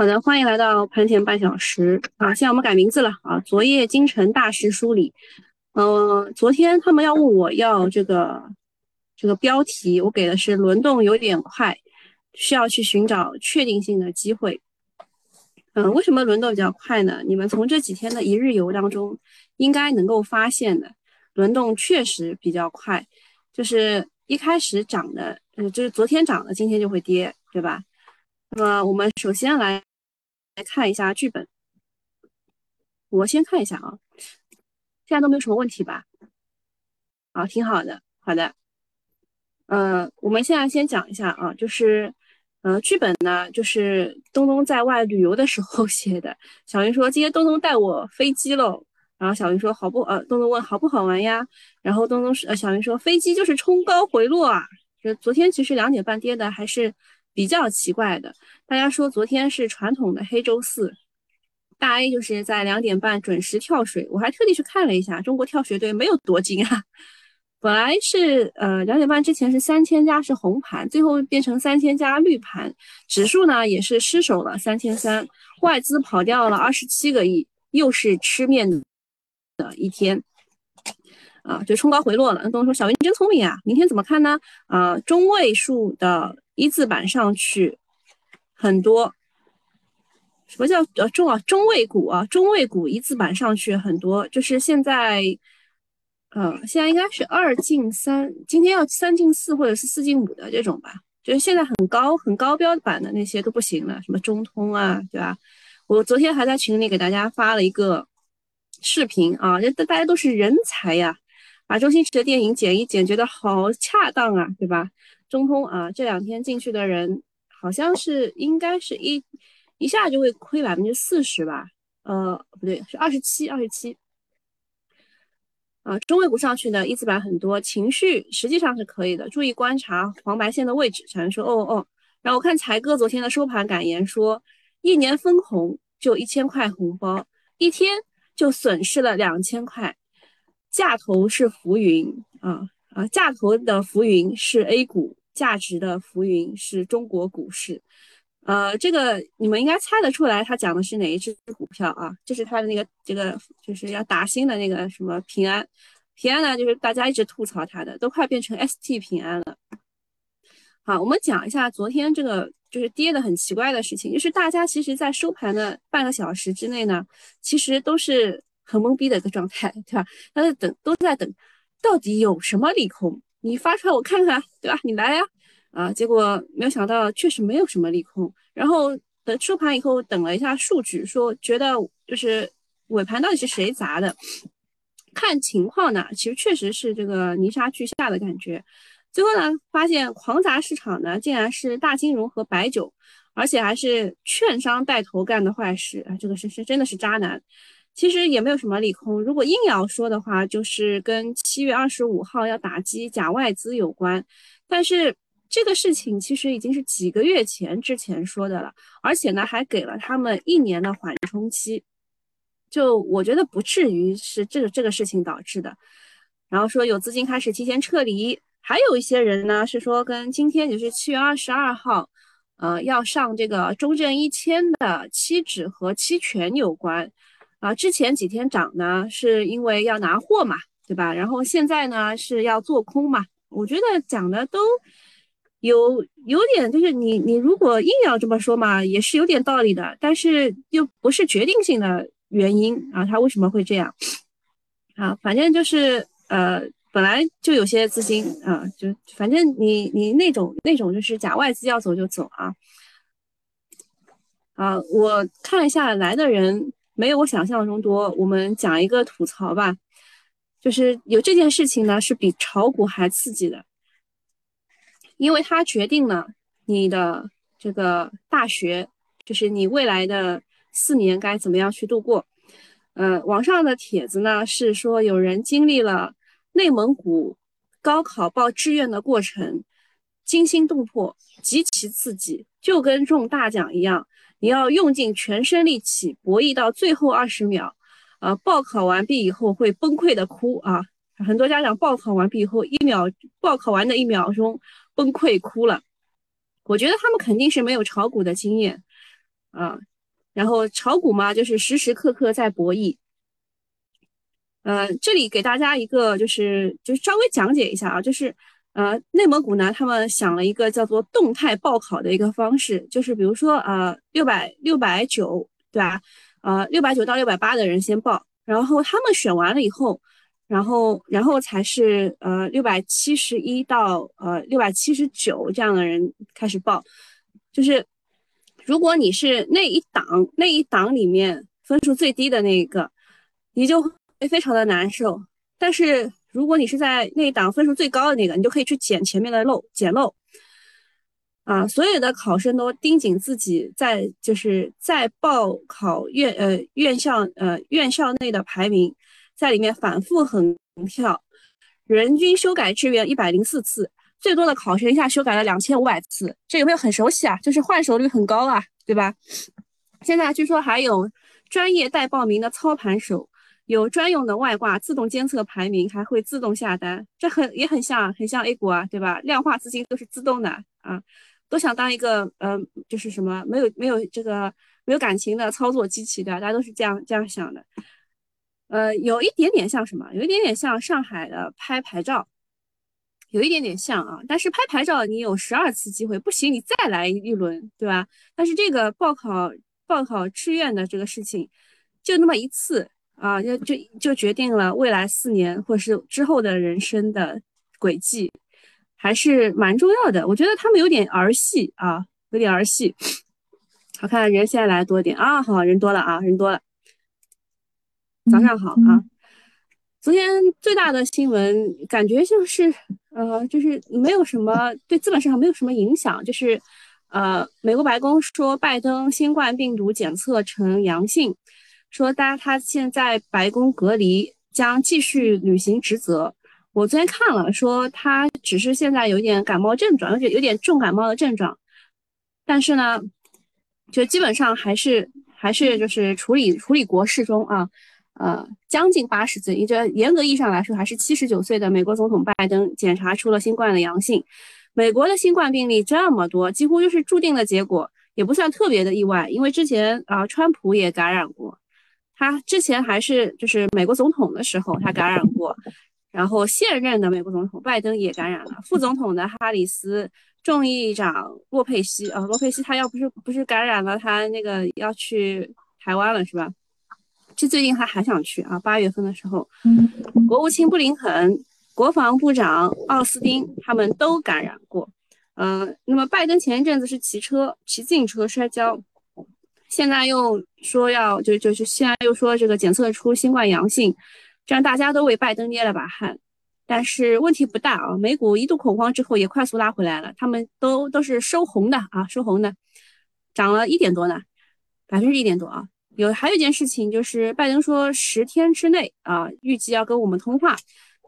好的，欢迎来到盘前半小时啊！现在我们改名字了啊！昨夜京城大师梳理，嗯，昨天他们要问我要这个这个标题，我给的是轮动有点快，需要去寻找确定性的机会。嗯，为什么轮动比较快呢？你们从这几天的一日游当中应该能够发现的，轮动确实比较快，就是一开始涨的，呃，就是昨天涨的，今天就会跌，对吧？那么我们首先来。来看一下剧本，我先看一下啊，现在都没有什么问题吧？啊，挺好的，好的。呃，我们现在先讲一下啊，就是呃，剧本呢，就是东东在外旅游的时候写的。小云说今天东东带我飞机喽，然后小云说好不呃，东东问好不好玩呀？然后东东是呃，小云说飞机就是冲高回落啊，就昨天其实两点半跌的还是。比较奇怪的，大家说昨天是传统的黑周四，大 A 就是在两点半准时跳水，我还特地去看了一下，中国跳水队没有夺金啊，本来是呃两点半之前是三千加是红盘，最后变成三千加绿盘，指数呢也是失守了三千三，外资跑掉了二十七个亿，又是吃面的一天。啊，就冲高回落了。那东东说：“小云真聪明啊，明天怎么看呢？”啊，中位数的一字板上去很多，什么叫呃中啊中位股啊中位股一字板上去很多，就是现在，呃，现在应该是二进三，今天要三进四或者是四进五的这种吧。就是现在很高很高标板的那些都不行了，什么中通啊，对吧？我昨天还在群里给大家发了一个视频啊，这大家都是人才呀。把周星驰的电影剪一剪，觉得好恰当啊，对吧？中通啊，这两天进去的人好像是应该是一一下就会亏百分之四十吧？呃，不对，是二十七，二十七。啊，中位股上去的一字板很多，情绪实际上是可以的，注意观察黄白线的位置。小人说，哦哦。然后我看财哥昨天的收盘感言说，一年分红就一千块红包，一天就损失了两千块。价投是浮云啊啊，价投的浮云是 A 股，价值的浮云是中国股市。呃，这个你们应该猜得出来，他讲的是哪一只股票啊？就是他的那个这个就是要打新的那个什么平安，平安呢，就是大家一直吐槽它的，都快变成 ST 平安了。好，我们讲一下昨天这个就是跌的很奇怪的事情，就是大家其实在收盘的半个小时之内呢，其实都是。很懵逼的一个状态，对吧？他在等，都在等，到底有什么利空？你发出来我看看，对吧？你来呀，啊！结果没有想到，确实没有什么利空。然后等收盘以后，等了一下数据，说觉得就是尾盘到底是谁砸的？看情况呢，其实确实是这个泥沙俱下的感觉。最后呢，发现狂砸市场呢，竟然是大金融和白酒，而且还是券商带头干的坏事啊！这个是是真的是渣男。其实也没有什么利空，如果硬要说的话，就是跟七月二十五号要打击假外资有关。但是这个事情其实已经是几个月前之前说的了，而且呢还给了他们一年的缓冲期，就我觉得不至于是这个这个事情导致的。然后说有资金开始提前撤离，还有一些人呢是说跟今天就是七月二十二号，呃要上这个中证一千的期指和期权有关。啊，之前几天涨呢，是因为要拿货嘛，对吧？然后现在呢是要做空嘛。我觉得讲的都有有点，就是你你如果硬要这么说嘛，也是有点道理的，但是又不是决定性的原因啊。它为什么会这样？啊，反正就是呃，本来就有些资金啊，就反正你你那种那种就是假外资要走就走啊。啊，我看一下来的人。没有我想象中多。我们讲一个吐槽吧，就是有这件事情呢，是比炒股还刺激的，因为它决定了你的这个大学，就是你未来的四年该怎么样去度过。呃，网上的帖子呢是说，有人经历了内蒙古高考报志愿的过程，惊心动魄，极其刺激，就跟中大奖一样。你要用尽全身力气博弈到最后二十秒，啊，报考完毕以后会崩溃的哭啊！很多家长报考完毕以后一秒，报考完的一秒钟崩溃哭了。我觉得他们肯定是没有炒股的经验，啊。然后炒股嘛，就是时时刻刻在博弈。呃，这里给大家一个就是就是稍微讲解一下啊，就是呃内蒙古呢，他们想了一个叫做动态报考的一个方式，就是比如说呃六百六百九对吧？呃六百九到六百八的人先报，然后他们选完了以后，然后然后才是呃六百七十一到呃六百七十九这样的人开始报，就是如果你是那一档那一档里面分数最低的那一个，你就。会非常的难受，但是如果你是在那一档分数最高的那个，你就可以去捡前面的漏，捡漏。啊，所有的考生都盯紧自己在就是在报考院呃院校呃院校内的排名，在里面反复横跳，人均修改志愿一百零四次，最多的考生一下修改了两千五百次，这有没有很熟悉啊？就是换手率很高啊，对吧？现在据说还有专业代报名的操盘手。有专用的外挂，自动监测排名，还会自动下单，这很也很像，很像 A 股啊，对吧？量化资金都是自动的啊，都想当一个呃，就是什么没有没有这个没有感情的操作机器，对吧？大家都是这样这样想的，呃，有一点点像什么？有一点点像上海的拍牌照，有一点点像啊。但是拍牌照你有十二次机会，不行你再来一轮，对吧？但是这个报考报考志愿的这个事情，就那么一次。啊，就就就决定了未来四年或是之后的人生的轨迹，还是蛮重要的。我觉得他们有点儿戏啊，有点儿戏。好看，人现在来多一点啊，好人多了啊，人多了。早上好啊，昨天最大的新闻感觉就是，呃，就是没有什么对资本市场没有什么影响，就是呃，美国白宫说拜登新冠病毒检测呈阳性。说，大家他现在白宫隔离，将继续履行职责。我昨天看了，说他只是现在有点感冒症状，而且有点重感冒的症状。但是呢，就基本上还是还是就是处理处理国事中啊，呃，将近八十岁，也就严格意义上来说还是七十九岁的美国总统拜登检查出了新冠的阳性。美国的新冠病例这么多，几乎就是注定的结果，也不算特别的意外，因为之前啊，川普也感染过。他之前还是就是美国总统的时候，他感染过，然后现任的美国总统拜登也感染了，副总统的哈里斯，众议长洛佩西啊，洛佩西他要不是不是感染了，他那个要去台湾了是吧？这最近他还想去啊，八月份的时候，国务卿布林肯、国防部长奥斯汀他们都感染过，嗯，那么拜登前一阵子是骑车骑自行车摔跤。现在又说要就就是现在又说这个检测出新冠阳性，这样大家都为拜登捏了把汗。但是问题不大啊，美股一度恐慌之后也快速拉回来了，他们都都是收红的啊，收红的，涨了一点多呢，百分之一点多啊。有还有一件事情就是拜登说十天之内啊，预计要跟我们通话，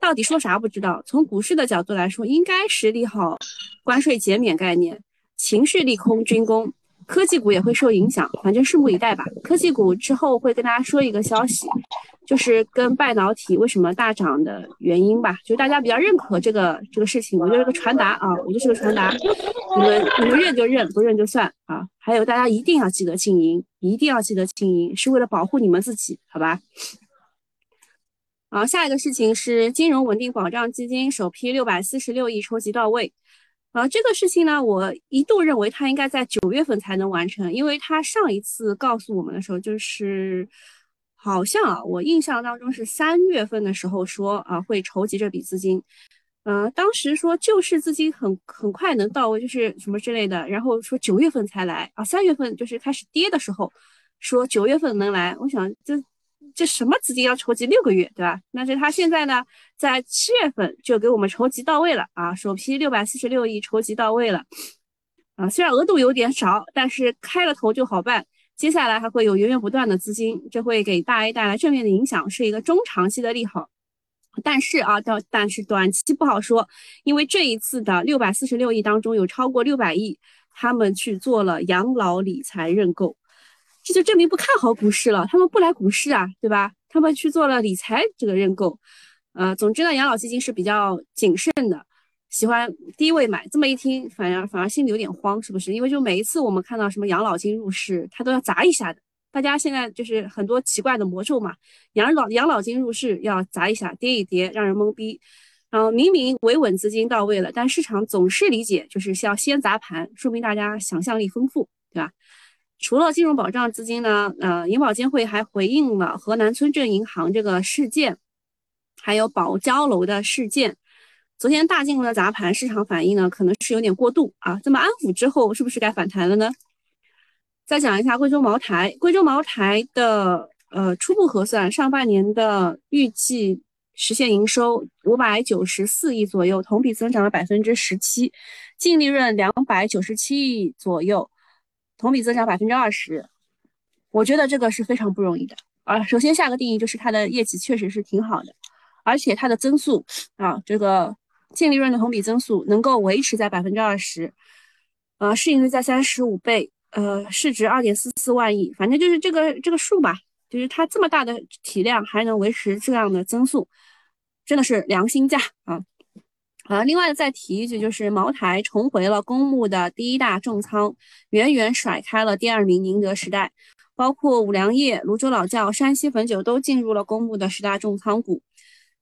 到底说啥不知道。从股市的角度来说，应该是利好关税减免概念，情绪利空军工。科技股也会受影响，反正拭目以待吧。科技股之后会跟大家说一个消息，就是跟半导体为什么大涨的原因吧。就大家比较认可这个这个事情，我就是个传达啊，我就是个传达。你们你们认就认，不认就算啊。还有大家一定要记得静音，一定要记得静音，是为了保护你们自己，好吧？好，下一个事情是金融稳定保障基金首批六百四十六亿筹集到位。啊，这个事情呢，我一度认为他应该在九月份才能完成，因为他上一次告诉我们的时候，就是好像啊，我印象当中是三月份的时候说啊会筹集这笔资金，嗯，当时说救市资金很很快能到位，就是什么之类的，然后说九月份才来啊，三月份就是开始跌的时候说九月份能来，我想这。这什么资金要筹集六个月，对吧？但是他现在呢，在七月份就给我们筹集到位了啊，首批六百四十六亿筹集到位了啊。虽然额度有点少，但是开了头就好办。接下来还会有源源不断的资金，这会给大 A 带来正面的影响，是一个中长期的利好。但是啊，到但是短期不好说，因为这一次的六百四十六亿当中有超过六百亿，他们去做了养老理财认购。这就证明不看好股市了，他们不来股市啊，对吧？他们去做了理财这个认购，呃，总之呢，养老基金是比较谨慎的，喜欢低位买。这么一听，反而反而心里有点慌，是不是？因为就每一次我们看到什么养老金入市，它都要砸一下的。大家现在就是很多奇怪的魔咒嘛，养老养老金入市要砸一下，跌一跌，让人懵逼。然后明明维稳资金到位了，但市场总是理解就是要先砸盘，说明大家想象力丰富，对吧？除了金融保障资金呢，呃，银保监会还回应了河南村镇银行这个事件，还有保交楼的事件。昨天大金额的砸盘，市场反应呢可能是有点过度啊。这么安抚之后，是不是该反弹了呢？再讲一下贵州茅台，贵州茅台的呃初步核算，上半年的预计。实现营收五百九十四亿左右，同比增长了百分之十七，净利润两百九十七亿左右，同比增长百分之二十。我觉得这个是非常不容易的啊。首先下个定义就是它的业绩确实是挺好的，而且它的增速啊，这个净利润的同比增速能够维持在百分之二十，呃，市盈率在三十五倍，呃，市值二点四四万亿，反正就是这个这个数吧。就是它这么大的体量还能维持这样的增速，真的是良心价啊！啊，另外再提一句，就是茅台重回了公募的第一大重仓，远远甩开了第二名宁德时代，包括五粮液、泸州老窖、山西汾酒都进入了公募的十大重仓股。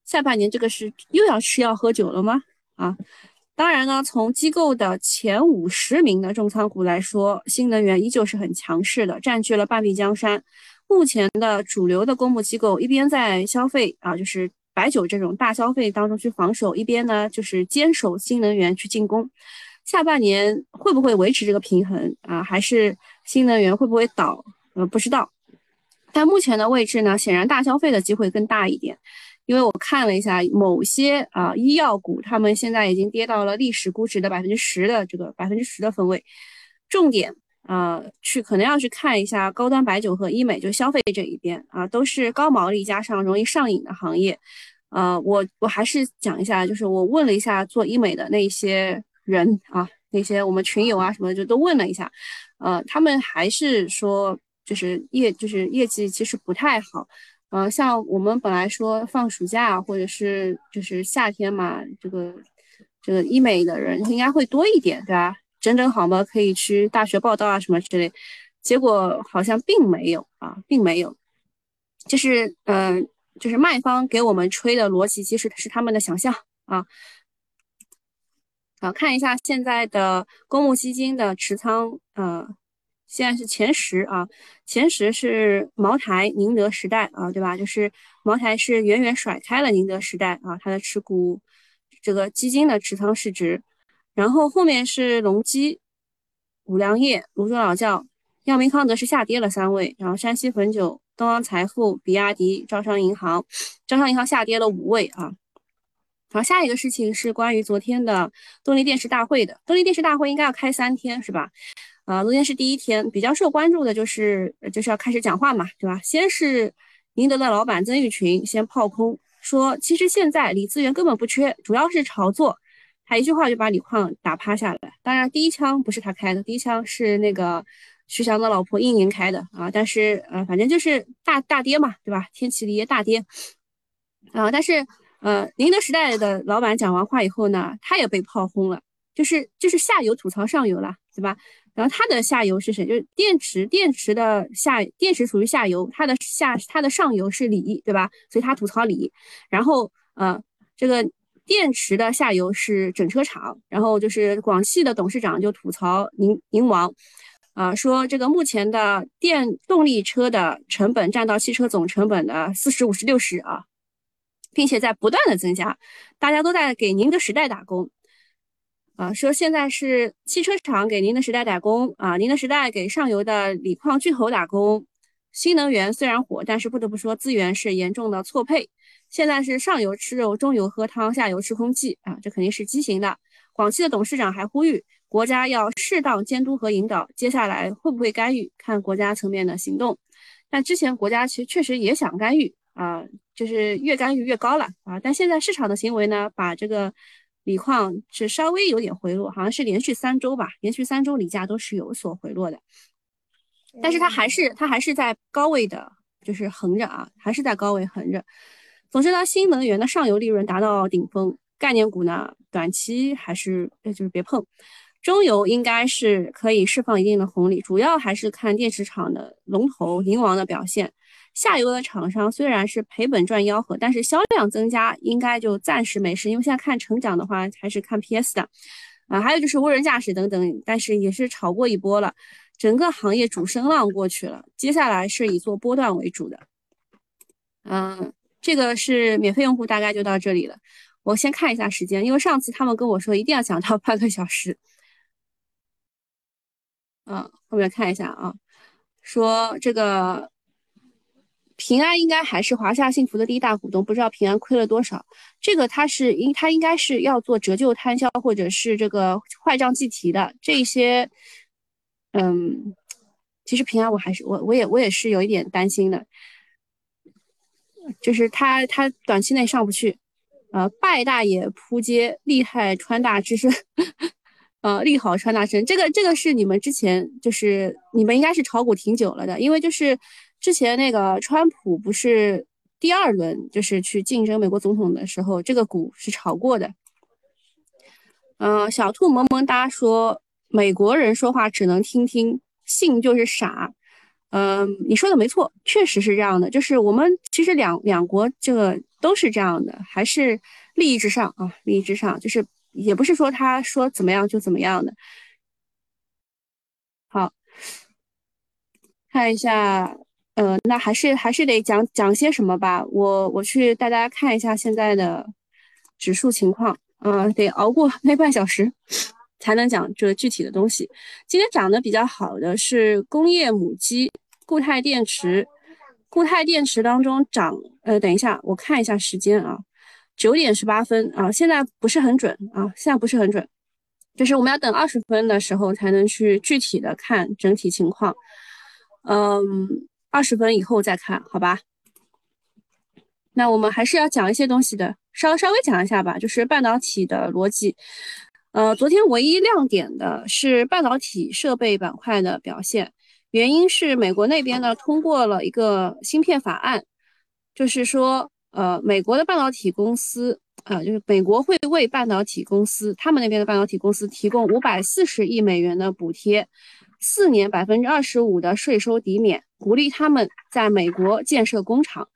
下半年这个是又要吃药喝酒了吗？啊，当然呢，从机构的前五十名的重仓股来说，新能源依旧是很强势的，占据了半壁江山。目前的主流的公募机构一边在消费啊，就是白酒这种大消费当中去防守，一边呢就是坚守新能源去进攻。下半年会不会维持这个平衡啊？还是新能源会不会倒？呃，不知道。但目前的位置呢，显然大消费的机会更大一点，因为我看了一下某些啊医药股，他们现在已经跌到了历史估值的百分之十的这个百分之十的分位，重点。啊，去可能要去看一下高端白酒和医美，就消费这一边啊，都是高毛利加上容易上瘾的行业。呃，我我还是讲一下，就是我问了一下做医美的那些人啊，那些我们群友啊什么的，就都问了一下，呃，他们还是说就是业就是业绩其实不太好。呃，像我们本来说放暑假或者是就是夏天嘛，这个这个医美的人应该会多一点，对吧？整整好吗？可以去大学报道啊，什么之类，结果好像并没有啊，并没有，就是嗯，就是卖方给我们吹的逻辑，其实是他们的想象啊。好，看一下现在的公募基金的持仓，呃，现在是前十啊，前十是茅台、宁德时代啊，对吧？就是茅台是远远甩开了宁德时代啊，它的持股这个基金的持仓市值。然后后面是隆基、五粮液、泸州老窖、药明康德是下跌了三位，然后山西汾酒、东方财富、比亚迪、招商银行，招商银行下跌了五位啊。好，下一个事情是关于昨天的动力电池大会的，动力电池大会应该要开三天是吧？啊，昨天是第一天，比较受关注的就是就是要开始讲话嘛，对吧？先是宁德的老板曾毓群先炮轰，说其实现在锂资源根本不缺，主要是炒作。他一句话就把锂矿打趴下来，当然第一枪不是他开的，第一枪是那个徐翔的老婆应年开的啊。但是呃，反正就是大大跌嘛，对吧？天齐锂业大跌啊。但是呃，宁德时代的老板讲完话以后呢，他也被炮轰了，就是就是下游吐槽上游了，对吧？然后他的下游是谁？就是电池，电池的下电池属于下游，它的下它的上游是锂，对吧？所以他吐槽锂。然后呃，这个。电池的下游是整车厂，然后就是广汽的董事长就吐槽宁宁王，啊，说这个目前的电动力车的成本占到汽车总成本的四十五十六十啊，并且在不断的增加，大家都在给宁德时代打工，啊，说现在是汽车厂给宁德时代打工啊，宁德时代给上游的锂矿巨头打工，新能源虽然火，但是不得不说资源是严重的错配。现在是上游吃肉，中游喝汤，下游吃空气啊，这肯定是畸形的。广汽的董事长还呼吁国家要适当监督和引导，接下来会不会干预，看国家层面的行动。但之前国家其实确实也想干预啊，就是越干预越高了啊。但现在市场的行为呢，把这个锂矿是稍微有点回落，好像是连续三周吧，连续三周锂价都是有所回落的。但是它还是它还是在高位的，就是横着啊，还是在高位横着。总之呢，新能源的上游利润达到顶峰，概念股呢短期还是就是别碰。中游应该是可以释放一定的红利，主要还是看电池厂的龙头宁王的表现。下游的厂商虽然是赔本赚吆喝，但是销量增加应该就暂时没事，因为现在看成长的话还是看 PS 的啊。还有就是无人驾驶等等，但是也是炒过一波了，整个行业主升浪过去了，接下来是以做波段为主的。嗯，这个是免费用户，大概就到这里了。我先看一下时间，因为上次他们跟我说一定要讲到半个小时。嗯，后面看一下啊，说这个平安应该还是华夏幸福的第一大股东，不知道平安亏了多少。这个他是应他应该是要做折旧摊销或者是这个坏账计提的这些。嗯，其实平安我还是我我也我也是有一点担心的，就是他他短期内上不去。呃，拜大爷扑街，厉害川大知识。呃，利好川大生，这个这个是你们之前就是你们应该是炒股挺久了的，因为就是之前那个川普不是第二轮就是去竞争美国总统的时候，这个股是炒过的。嗯，小兔萌萌哒说美国人说话只能听听，信就是傻。嗯，你说的没错，确实是这样的，就是我们其实两两国这个都是这样的，还是利益至上啊，利益至上就是。也不是说他说怎么样就怎么样的。好，看一下，呃，那还是还是得讲讲些什么吧。我我去带大家看一下现在的指数情况。嗯，得熬过那半小时才能讲这具体的东西。今天涨得比较好的是工业母机固态电池，固态电池当中涨，呃，等一下我看一下时间啊。九点十八分啊，现在不是很准啊，现在不是很准，就是我们要等二十分的时候才能去具体的看整体情况，嗯，二十分以后再看好吧。那我们还是要讲一些东西的，稍稍微讲一下吧，就是半导体的逻辑。呃，昨天唯一亮点的是半导体设备板块的表现，原因是美国那边呢通过了一个芯片法案，就是说。呃，美国的半导体公司，呃，就是美国会为半导体公司，他们那边的半导体公司提供五百四十亿美元的补贴，四年百分之二十五的税收抵免，鼓励他们在美国建设工厂。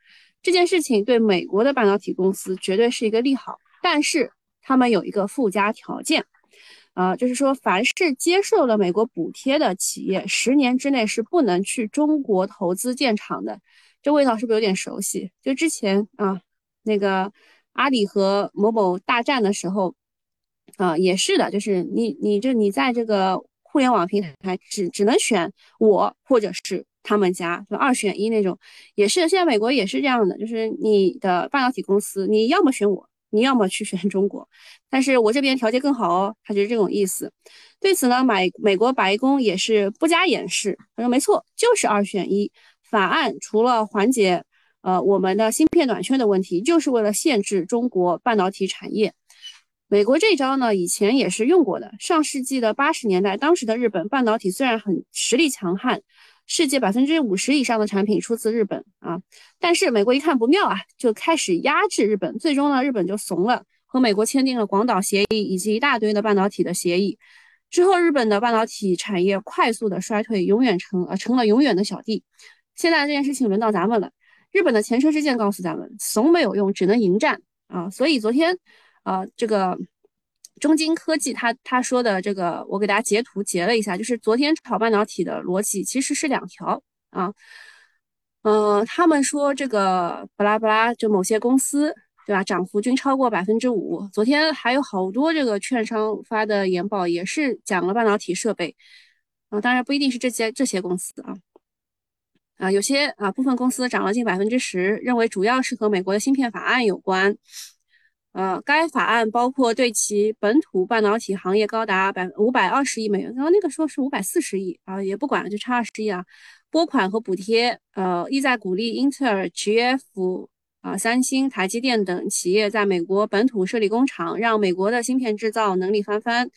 这件事情对美国的半导体公司绝对是一个利好，但是他们有一个附加条件，啊，就是说凡是接受了美国补贴的企业，十年之内是不能去中国投资建厂的。这味道是不是有点熟悉？就之前啊，那个阿里和某某大战的时候，啊，也是的，就是你你这你在这个互联网平台只只能选我或者是他们家，就二选一那种，也是现在美国也是这样的，就是你的半导体公司，你要么选我，你要么去选中国，但是我这边条件更好哦，他就是这种意思。对此呢，美美国白宫也是不加掩饰，他说没错，就是二选一。法案除了缓解呃我们的芯片短缺的问题，就是为了限制中国半导体产业。美国这招呢，以前也是用过的。上世纪的八十年代，当时的日本半导体虽然很实力强悍，世界百分之五十以上的产品出自日本啊，但是美国一看不妙啊，就开始压制日本。最终呢，日本就怂了，和美国签订了广岛协议以及一大堆的半导体的协议。之后，日本的半导体产业快速的衰退，永远成呃成了永远的小弟。现在这件事情轮到咱们了。日本的前车之鉴告诉咱们，怂没有用，只能迎战啊！所以昨天，啊，这个中金科技他他说的这个，我给大家截图截了一下，就是昨天炒半导体的逻辑其实是两条啊。嗯，他们说这个巴拉巴拉，就某些公司对吧，涨幅均超过百分之五。昨天还有好多这个券商发的研报也是讲了半导体设备啊，当然不一定是这些这些公司啊。啊，有些啊部分公司涨了近百分之十，认为主要是和美国的芯片法案有关。呃，该法案包括对其本土半导体行业高达百五百二十亿美元，然后那个说是五百四十亿啊，也不管了，就差二十亿啊。拨款和补贴，呃，意在鼓励英特尔、GF 啊、三星、台积电等企业在美国本土设立工厂，让美国的芯片制造能力翻番。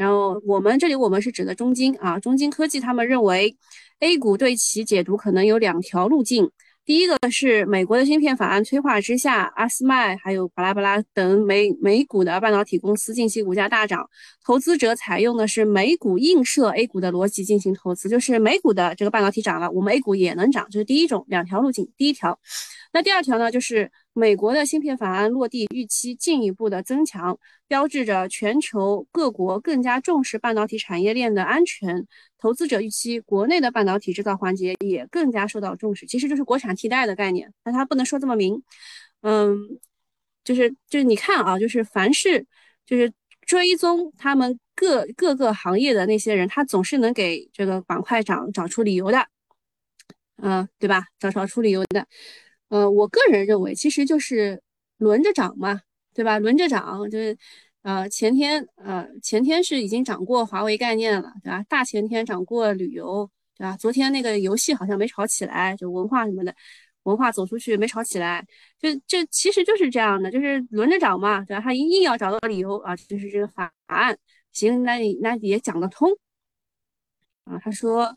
然后我们这里我们是指的中金啊，中金科技他们认为。A 股对其解读可能有两条路径：第一个是美国的芯片法案催化之下，阿斯麦还有巴拉巴拉等美美股的半导体公司近期股价大涨，投资者采用的是美股映射 A 股的逻辑进行投资，就是美股的这个半导体涨了，我们 A 股也能涨，这是第一种两条路径。第一条，那第二条呢，就是美国的芯片法案落地预期进一步的增强，标志着全球各国更加重视半导体产业链的安全。投资者预期国内的半导体制造环节也更加受到重视，其实就是国产替代的概念，但它不能说这么明，嗯，就是就是你看啊，就是凡是就是追踪他们各各个行业的那些人，他总是能给这个板块涨找出理由的，嗯，对吧？找找出理由的，呃，我个人认为其实就是轮着涨嘛，对吧？轮着涨就是。呃，前天呃，前天是已经涨过华为概念了，对吧？大前天涨过旅游，对吧？昨天那个游戏好像没炒起来，就文化什么的，文化走出去没炒起来，就这其实就是这样的，就是轮着涨嘛，对吧？他硬要找到理由啊，就是这个法案，行，那你那也讲得通啊。他说，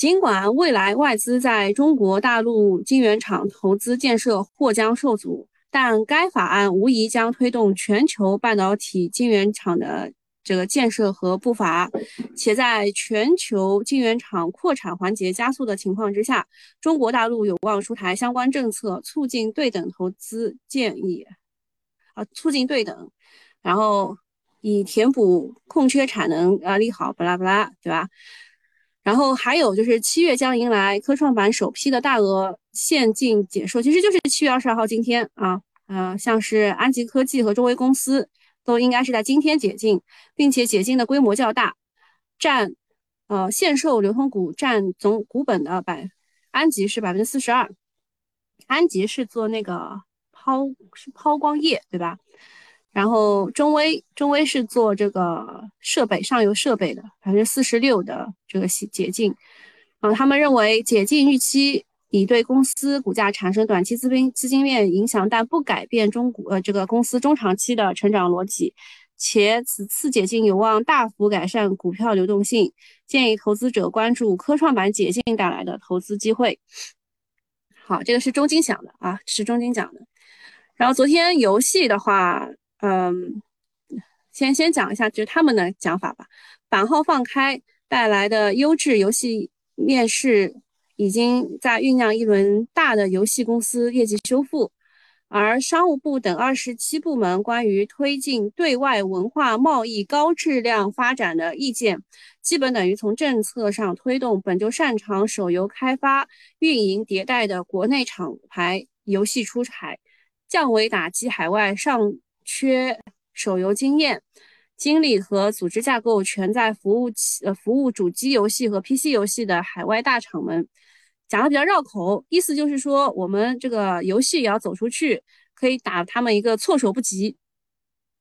尽管未来外资在中国大陆晶圆厂投资建设或将受阻。但该法案无疑将推动全球半导体晶圆厂的这个建设和步伐，且在全球晶圆厂扩产环节加速的情况之下，中国大陆有望出台相关政策，促进对等投资建议，啊，促进对等，然后以填补空缺产能啊，利好，巴拉巴拉，对吧？然后还有就是七月将迎来科创板首批的大额。现金解售其实就是七月二十二号今天啊，呃，像是安吉科技和中微公司都应该是在今天解禁，并且解禁的规模较大，占呃限售流通股占总股本的百，安吉是百分之四十二，安吉是做那个抛是抛光液对吧？然后中微中微是做这个设备上游设备的百分之四十六的这个解禁，啊，他们认为解禁预期。已对公司股价产生短期资金资金面影响，但不改变中股呃这个公司中长期的成长逻辑，且此次解禁有望大幅改善股票流动性，建议投资者关注科创板解禁带来的投资机会。好，这个是中金讲的啊，是中金讲的。然后昨天游戏的话，嗯，先先讲一下就是他们的讲法吧。版号放开带来的优质游戏面试。已经在酝酿一轮大的游戏公司业绩修复，而商务部等二十七部门关于推进对外文化贸易高质量发展的意见，基本等于从政策上推动本就擅长手游开发、运营、迭代的国内厂牌游戏出海，降维打击海外上缺手游经验。精力和组织架构全在服务器呃服务主机游戏和 PC 游戏的海外大厂们，讲的比较绕口，意思就是说我们这个游戏也要走出去，可以打他们一个措手不及。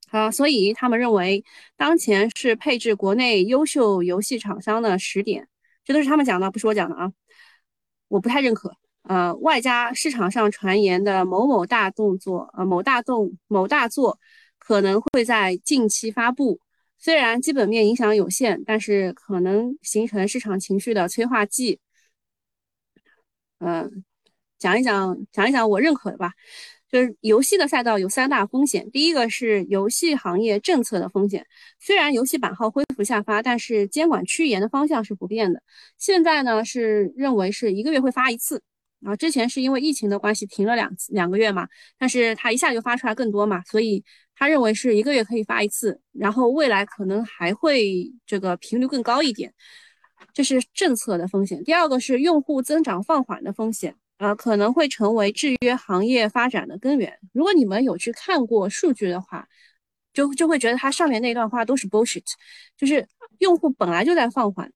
好，所以他们认为当前是配置国内优秀游戏厂商的时点，这都是他们讲的，不是我讲的啊，我不太认可。呃，外加市场上传言的某某大动作，呃，某大动某大作。可能会在近期发布，虽然基本面影响有限，但是可能形成市场情绪的催化剂。嗯，讲一讲，讲一讲我认可的吧。就是游戏的赛道有三大风险，第一个是游戏行业政策的风险。虽然游戏版号恢复下发，但是监管趋严的方向是不变的。现在呢是认为是一个月会发一次。然后之前是因为疫情的关系停了两次两个月嘛，但是他一下就发出来更多嘛，所以他认为是一个月可以发一次，然后未来可能还会这个频率更高一点，这是政策的风险。第二个是用户增长放缓的风险，呃，可能会成为制约行业发展的根源。如果你们有去看过数据的话，就就会觉得他上面那段话都是 bullshit，就是用户本来就在放缓。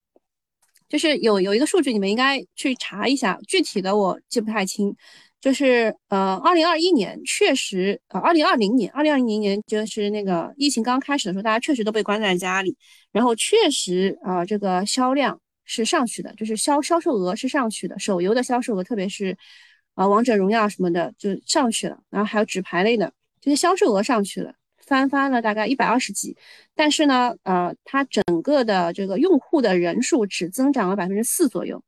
就是有有一个数据，你们应该去查一下，具体的我记不太清。就是呃，二零二一年确实，呃，二零二零年，二零二零年就是那个疫情刚开始的时候，大家确实都被关在家里，然后确实啊，这个销量是上去的，就是销销售额是上去的，手游的销售额，特别是啊王者荣耀什么的就上去了，然后还有纸牌类的这些销售额上去了。翻番了大概一百二十几，但是呢，呃，它整个的这个用户的人数只增长了百分之四左右，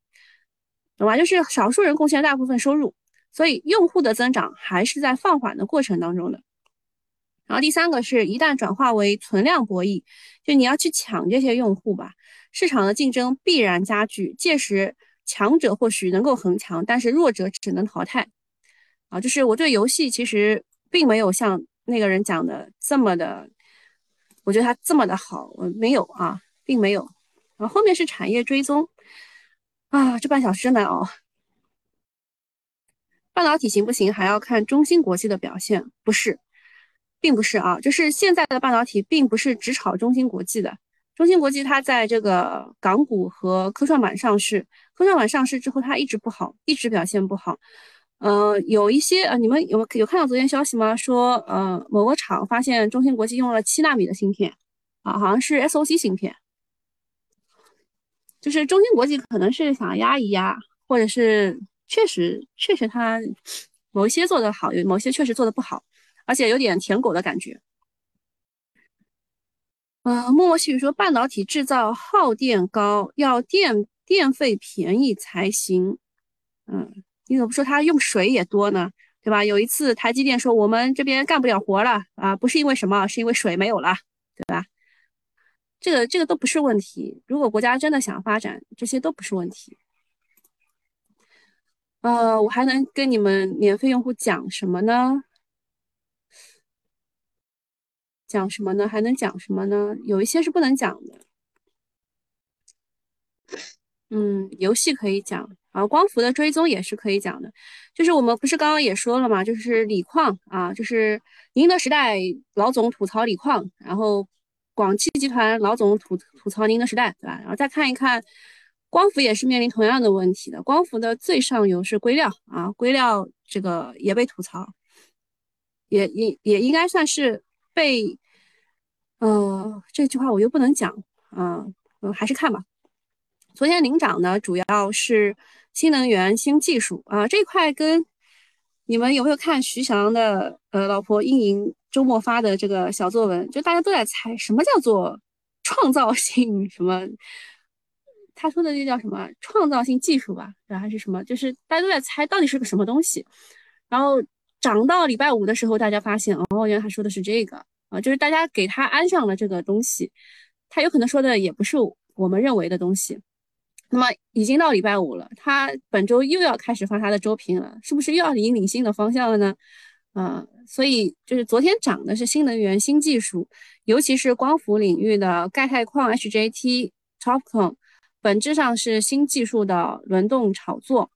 懂吧？就是少数人贡献大部分收入，所以用户的增长还是在放缓的过程当中的。然后第三个是一旦转化为存量博弈，就你要去抢这些用户吧，市场的竞争必然加剧，届时强者或许能够恒强，但是弱者只能淘汰。啊，就是我对游戏其实并没有像那个人讲的这么的，我觉得他这么的好，我没有啊，并没有。然后后面是产业追踪，啊，这半小时真难熬。半导体行不行，还要看中芯国际的表现，不是，并不是啊，就是现在的半导体并不是只炒中芯国际的，中芯国际它在这个港股和科创板上市，科创板上市之后它一直不好，一直表现不好。呃，有一些呃，你们有有看到昨天消息吗？说呃，某个厂发现中芯国际用了七纳米的芯片，啊，好像是 SOC 芯片，就是中芯国际可能是想压一压，或者是确实确实它某一些做的好，有某些确实做的不好，而且有点舔狗的感觉。呃，默默细语说半导体制造耗电高，要电电费便宜才行，嗯。你怎么不说它用水也多呢？对吧？有一次台积电说我们这边干不了活了啊，不是因为什么，是因为水没有了，对吧？这个这个都不是问题。如果国家真的想发展，这些都不是问题。呃，我还能跟你们免费用户讲什么呢？讲什么呢？还能讲什么呢？有一些是不能讲的。嗯，游戏可以讲。啊，光伏的追踪也是可以讲的，就是我们不是刚刚也说了嘛，就是锂矿啊，就是宁德时代老总吐槽锂矿，然后广汽集团老总吐吐槽宁德时代，对吧？然后再看一看光伏也是面临同样的问题的，光伏的最上游是硅料啊，硅料这个也被吐槽，也也也应该算是被，呃，这句话我又不能讲啊，嗯，还是看吧。昨天领涨呢，主要是。新能源新技术啊，这块跟你们有没有看徐翔的呃老婆英莹周末发的这个小作文？就大家都在猜什么叫做创造性什么？他说的那叫什么创造性技术吧，还是什么？就是大家都在猜到底是个什么东西。然后涨到礼拜五的时候，大家发现哦，原来他说的是这个啊，就是大家给他安上了这个东西，他有可能说的也不是我们认为的东西。那么已经到礼拜五了，他本周又要开始发他的周评了，是不是又要引领新的方向了呢？啊，所以就是昨天涨的是新能源新技术，尤其是光伏领域的钙钛矿 HJT、TOPCon，本质上是新技术的轮动炒作。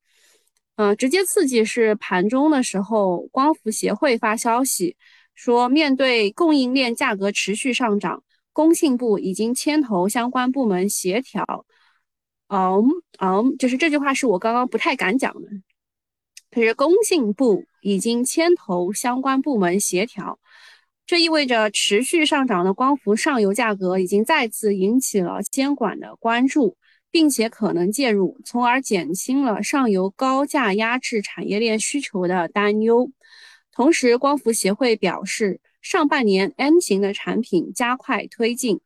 嗯，直接刺激是盘中的时候，光伏协会发消息说，面对供应链价格持续上涨，工信部已经牵头相关部门协调。嗯嗯，就是这句话是我刚刚不太敢讲的。可是工信部已经牵头相关部门协调，这意味着持续上涨的光伏上游价格已经再次引起了监管的关注，并且可能介入，从而减轻了上游高价压制产业链需求的担忧。同时，光伏协会表示，上半年 N 型的产品加快推进。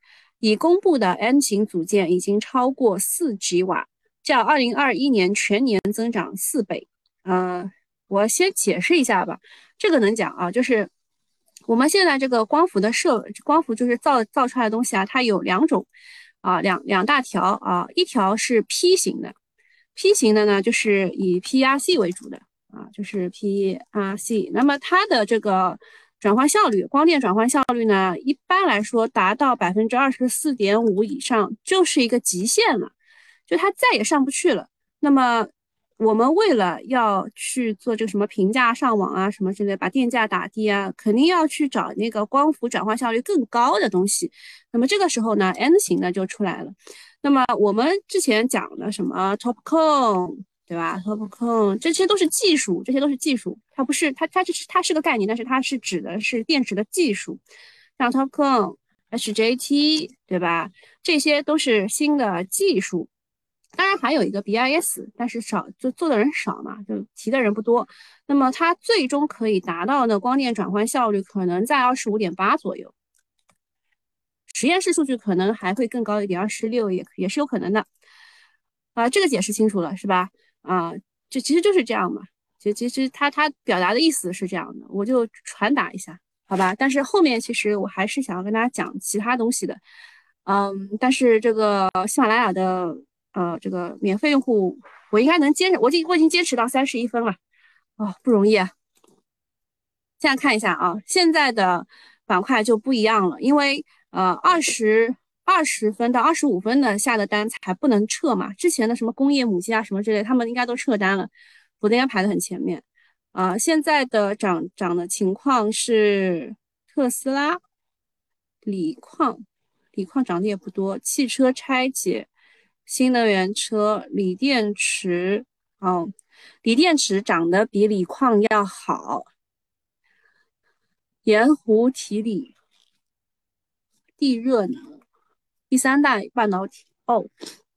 已公布的 N 型组件已经超过四 G 瓦，较二零二一年全年增长四倍。呃，我先解释一下吧，这个能讲啊，就是我们现在这个光伏的设光伏就是造造出来的东西啊，它有两种啊，两两大条啊，一条是 P 型的，P 型的呢就是以 PRC 为主的啊，就是 PRC，那么它的这个。转换效率，光电转换效率呢，一般来说达到百分之二十四点五以上就是一个极限了，就它再也上不去了。那么我们为了要去做这个什么平价上网啊，什么之类，把电价打低啊，肯定要去找那个光伏转换效率更高的东西。那么这个时候呢，N 型的就出来了。那么我们之前讲的什么 TOPCon。对吧？TOPCon 这些都是技术，这些都是技术，它不是它它就是它是个概念，但是它是指的是电池的技术，像 TOPCon、HJT，对吧？这些都是新的技术。当然还有一个 BIS，但是少就做的人少嘛，就提的人不多。那么它最终可以达到的光电转换效率可能在二十五点八左右，实验室数据可能还会更高一点，二十六也也是有可能的。啊，这个解释清楚了是吧？啊，这其实就是这样嘛。其实其实他他表达的意思是这样的，我就传达一下，好吧？但是后面其实我还是想要跟大家讲其他东西的，嗯，但是这个喜马拉雅的呃这个免费用户，我应该能坚持，我已经我已经坚持到三十一分了，哦，不容易啊。现在看一下啊，现在的板块就不一样了，因为呃二十二十分到二十五分的下的单才不能撤嘛，之前的什么工业母机啊什么之类，他们应该都撤单了。昨天排的很前面，啊，现在的涨涨的情况是特斯拉、锂矿，锂矿涨的也不多，汽车拆解、新能源车、锂电池，哦，锂电池涨得比锂矿要好，盐湖提锂、地热能，第三代半导体，哦，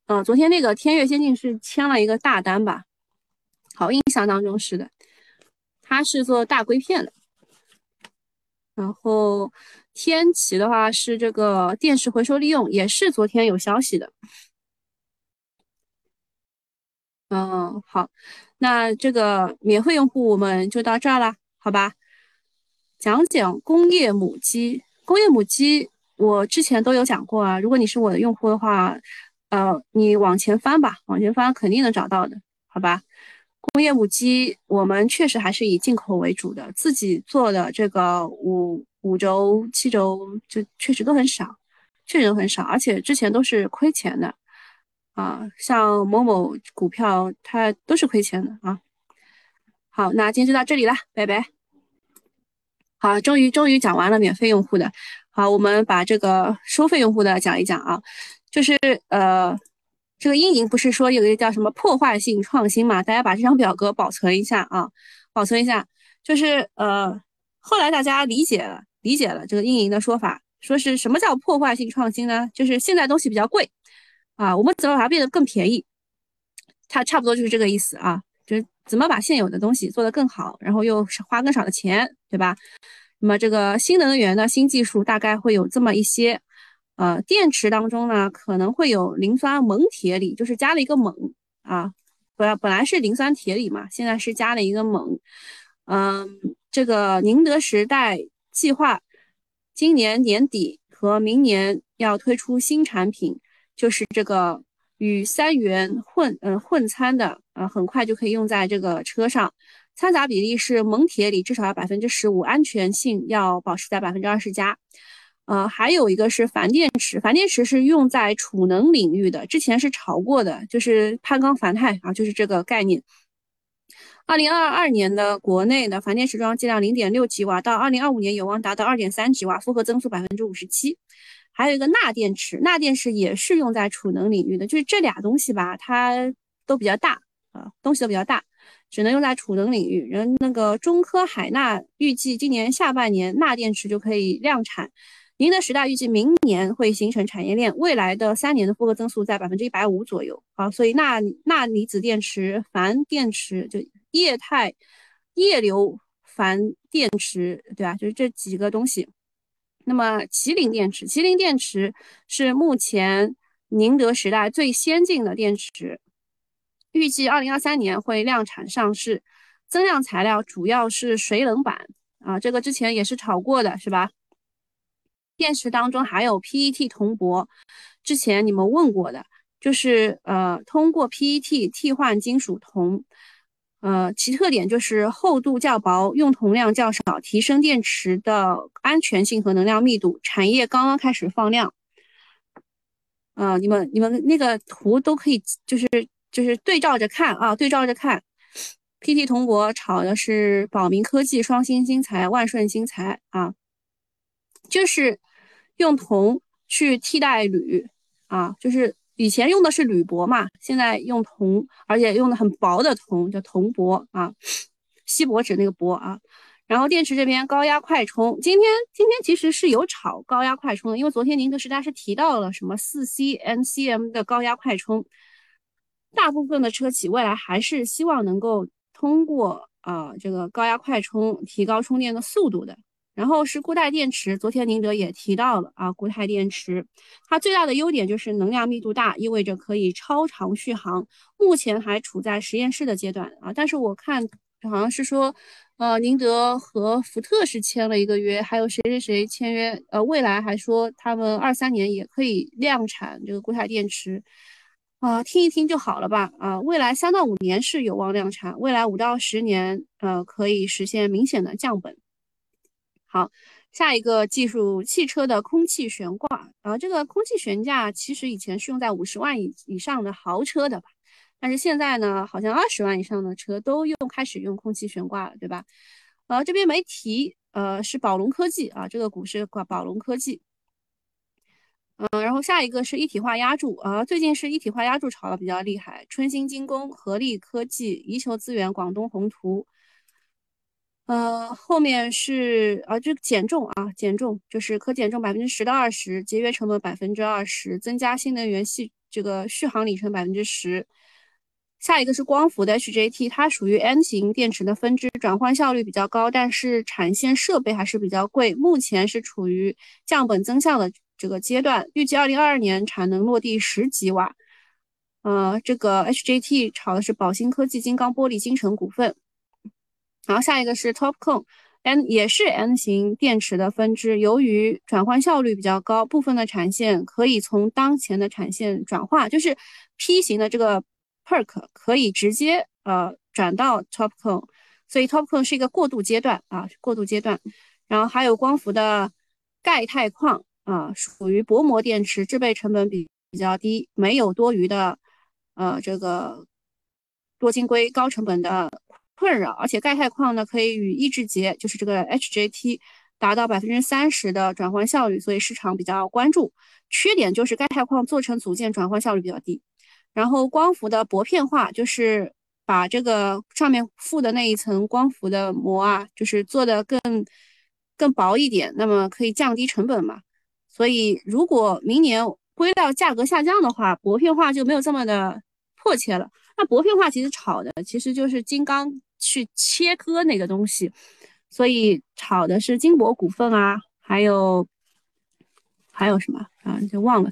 呃，昨天那个天悦先进是签了一个大单吧？好，印象当中是的，他是做大硅片的。然后天齐的话是这个电池回收利用，也是昨天有消息的。嗯，好，那这个免费用户我们就到这儿了，好吧？讲讲工业母机，工业母机我之前都有讲过啊。如果你是我的用户的话，呃，你往前翻吧，往前翻肯定能找到的，好吧？工业母机，我们确实还是以进口为主的，自己做的这个五五轴、七轴就确实都很少，确实都很少，而且之前都是亏钱的啊，像某某股票它都是亏钱的啊。好，那今天就到这里了，拜拜。好，终于终于讲完了免费用户的，好，我们把这个收费用户的讲一讲啊，就是呃。这个阴影不是说有一个叫什么破坏性创新嘛？大家把这张表格保存一下啊，保存一下。就是呃，后来大家理解了，理解了这个阴影的说法，说是什么叫破坏性创新呢？就是现在东西比较贵啊，我们怎么把它变得更便宜？它差不多就是这个意思啊，就是怎么把现有的东西做得更好，然后又花更少的钱，对吧？那么这个新能源的新技术大概会有这么一些。呃，电池当中呢，可能会有磷酸锰铁锂，就是加了一个锰啊，本本来是磷酸铁锂嘛，现在是加了一个锰。嗯，这个宁德时代计划今年年底和明年要推出新产品，就是这个与三元混嗯混掺的，呃，很快就可以用在这个车上，掺杂比例是锰铁锂至少要百分之十五，安全性要保持在百分之二十加。呃，还有一个是钒电池，钒电池是用在储能领域的，之前是炒过的，就是攀钢钒钛啊，就是这个概念。二零二二年的国内的钒电池装机量零点六吉瓦，到二零二五年有望达到二点三吉瓦，复合增速百分之五十七。还有一个钠电池，钠电池也是用在储能领域的，就是这俩东西吧，它都比较大啊，东西都比较大，只能用在储能领域。人那个中科海钠预计今年下半年钠电池就可以量产。宁德时代预计明年会形成产业链，未来的三年的复合增速在百分之一百五左右啊，所以钠钠离子电池、钒电池就液态液流钒电池，对吧？就是这几个东西。那么麒麟电池，麒麟电池是目前宁德时代最先进的电池，预计二零二三年会量产上市，增量材料主要是水冷板啊，这个之前也是炒过的，是吧？电池当中还有 PET 铜箔，之前你们问过的，就是呃通过 PET 替换金属铜，呃其特点就是厚度较薄，用铜量较少，提升电池的安全性和能量密度。产业刚刚开始放量，啊你们你们那个图都可以就是就是对照着看啊，对照着看 PT 铜箔炒的是宝明科技、双星新材、万顺新材啊，就是。用铜去替代铝啊，就是以前用的是铝箔嘛，现在用铜，而且用的很薄的铜，叫铜箔啊，锡箔纸那个箔啊。然后电池这边高压快充，今天今天其实是有炒高压快充的，因为昨天宁德时代是提到了什么四 C NCM 的高压快充，大部分的车企未来还是希望能够通过啊这个高压快充提高充电的速度的。然后是固态电池，昨天宁德也提到了啊，固态电池它最大的优点就是能量密度大，意味着可以超长续航。目前还处在实验室的阶段啊，但是我看好像是说，呃，宁德和福特是签了一个约，还有谁谁谁签约，呃，未来还说他们二三年也可以量产这个固态电池。啊，听一听就好了吧。啊，未来三到五年是有望量产，未来五到十年，呃，可以实现明显的降本。好，下一个技术，汽车的空气悬挂。啊，这个空气悬架其实以前是用在五十万以以上的豪车的吧，但是现在呢，好像二十万以上的车都用开始用空气悬挂了，对吧？呃，这边没提，呃，是宝龙科技啊，这个股是挂宝龙科技。嗯，然后下一个是一体化压铸啊，最近是一体化压铸炒的比较厉害，春兴精工、合力科技、宜球资源、广东宏图。呃，后面是啊，这减重啊，减重就是可减重百分之十到二十，节约成本百分之二十，增加新能源系这个续航里程百分之十。下一个是光伏的 HJT，它属于 N 型电池的分支，转换效率比较高，但是产线设备还是比较贵，目前是处于降本增效的。这个阶段预计二零二二年产能落地十几瓦，呃，这个 HJT 炒的是宝兴科技、金刚玻璃、金城股份，然后下一个是 TOPCon，N 也是 N 型电池的分支，由于转换效率比较高，部分的产线可以从当前的产线转化，就是 P 型的这个 PERK 可以直接呃转到 TOPCon，所以 TOPCon 是一个过渡阶段啊，过渡阶段，然后还有光伏的钙钛矿。啊，属于薄膜电池，制备成本比比较低，没有多余的呃这个多晶硅高成本的困扰，而且钙钛矿呢可以与抑制节，就是这个 HJT 达到百分之三十的转换效率，所以市场比较关注。缺点就是钙钛矿做成组件转换效率比较低。然后光伏的薄片化，就是把这个上面附的那一层光伏的膜啊，就是做的更更薄一点，那么可以降低成本嘛。所以，如果明年硅料价格下降的话，薄片化就没有这么的迫切了。那薄片化其实炒的其实就是金刚去切割那个东西，所以炒的是金博股份啊，还有还有什么啊？就忘了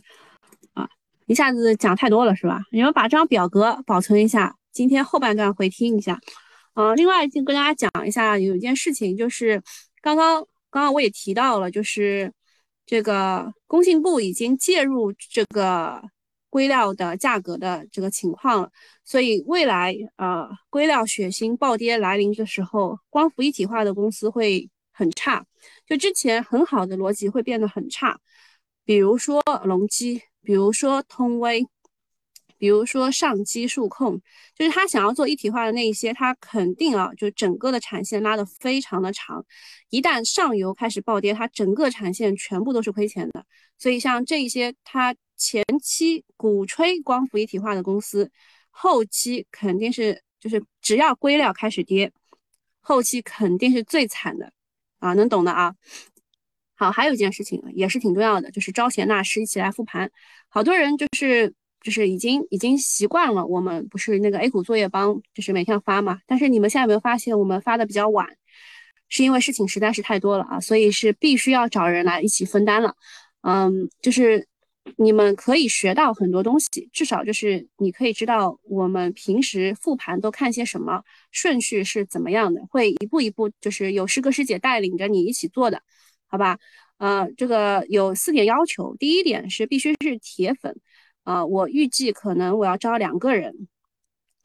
啊，一下子讲太多了是吧？你们把这张表格保存一下，今天后半段回听一下。嗯，另外就跟大家讲一下，有一件事情就是刚刚刚刚我也提到了，就是。这个工信部已经介入这个硅料的价格的这个情况，所以未来呃硅料血腥暴跌来临的时候，光伏一体化的公司会很差，就之前很好的逻辑会变得很差，比如说隆基，比如说通威。比如说上机数控，就是他想要做一体化的那一些，他肯定啊，就整个的产线拉得非常的长，一旦上游开始暴跌，它整个产线全部都是亏钱的。所以像这一些，它前期鼓吹光伏一体化的公司，后期肯定是就是只要硅料开始跌，后期肯定是最惨的啊，能懂的啊。好，还有一件事情也是挺重要的，就是招贤纳士一起来复盘，好多人就是。就是已经已经习惯了，我们不是那个 A 股作业帮，就是每天发嘛。但是你们现在有没有发现，我们发的比较晚，是因为事情实在是太多了啊，所以是必须要找人来一起分担了。嗯，就是你们可以学到很多东西，至少就是你可以知道我们平时复盘都看些什么，顺序是怎么样的，会一步一步就是有师哥师姐带领着你一起做的，好吧？呃，这个有四点要求，第一点是必须是铁粉。啊，我预计可能我要招两个人，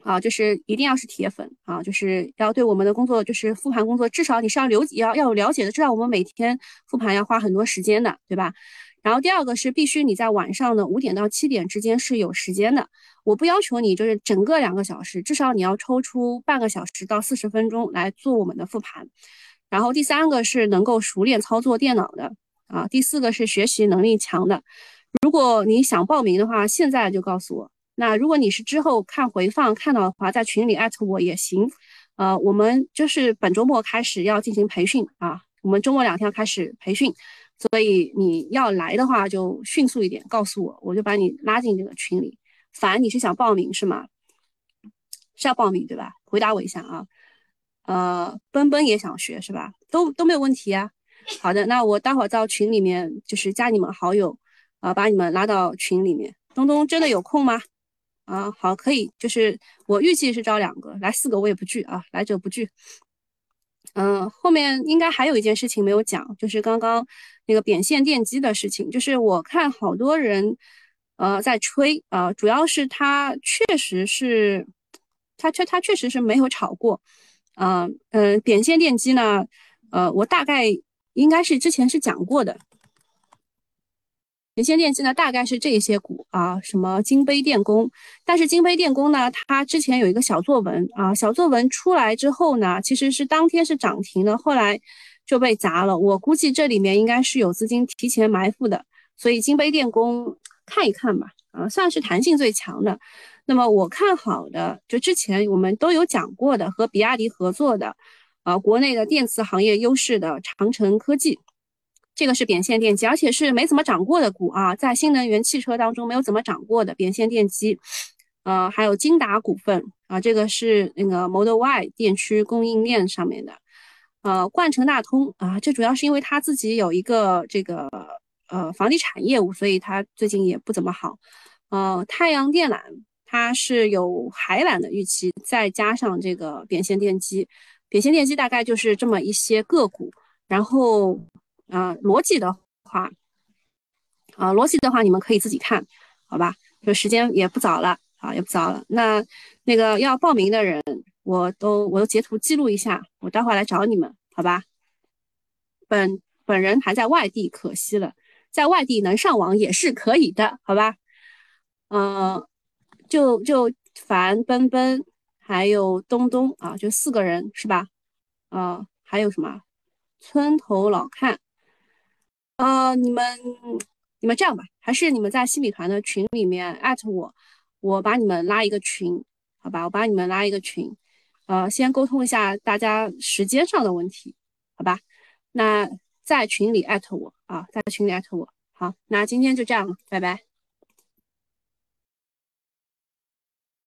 啊，就是一定要是铁粉啊，就是要对我们的工作，就是复盘工作，至少你是要了要要有了解的，知道我们每天复盘要花很多时间的，对吧？然后第二个是必须你在晚上的五点到七点之间是有时间的，我不要求你就是整个两个小时，至少你要抽出半个小时到四十分钟来做我们的复盘。然后第三个是能够熟练操作电脑的，啊，第四个是学习能力强的。如果你想报名的话，现在就告诉我。那如果你是之后看回放看到的话，在群里艾特我也行。呃，我们就是本周末开始要进行培训啊，我们周末两天要开始培训，所以你要来的话就迅速一点告诉我，我就把你拉进这个群里。凡你是想报名是吗？是要报名对吧？回答我一下啊。呃，奔奔也想学是吧？都都没有问题啊。好的，那我待会儿到群里面就是加你们好友，啊，把你们拉到群里面。东东真的有空吗？啊，好，可以，就是我预计是招两个，来四个我也不拒啊，来者不拒。嗯，后面应该还有一件事情没有讲，就是刚刚那个扁线电机的事情，就是我看好多人呃在吹啊，主要是它确实是它确它确实是没有炒过，嗯嗯，扁线电机呢，呃，我大概应该是之前是讲过的。扁线电机呢，大概是这些股啊，什么金杯电工，但是金杯电工呢，它之前有一个小作文啊，小作文出来之后呢，其实是当天是涨停的，后来就被砸了。我估计这里面应该是有资金提前埋伏的，所以金杯电工看一看吧，啊，算是弹性最强的。那么我看好的，就之前我们都有讲过的，和比亚迪合作的，啊，国内的电磁行业优势的长城科技。这个是扁线电机，而且是没怎么涨过的股啊，在新能源汽车当中没有怎么涨过的扁线电机，呃，还有金达股份啊，这个是那个 Model Y 电驱供应链上面的，呃，冠城大通啊，这主要是因为他自己有一个这个呃房地产业务，所以它最近也不怎么好，呃，太阳电缆它是有海缆的预期，再加上这个扁线电机，扁线电机大概就是这么一些个股，然后。啊，逻辑的话，啊，逻辑的话，你们可以自己看，好吧？就时间也不早了，啊，也不早了。那那个要报名的人，我都我都截图记录一下，我待会来找你们，好吧？本本人还在外地，可惜了，在外地能上网也是可以的，好吧？嗯，就就樊奔奔还有东东啊，就四个人是吧？啊，还有什么村头老看。呃，你们你们这样吧，还是你们在新米团的群里面艾特我，我把你们拉一个群，好吧？我把你们拉一个群，呃，先沟通一下大家时间上的问题，好吧？那在群里艾特我啊，在群里艾特我，好，那今天就这样了，拜拜。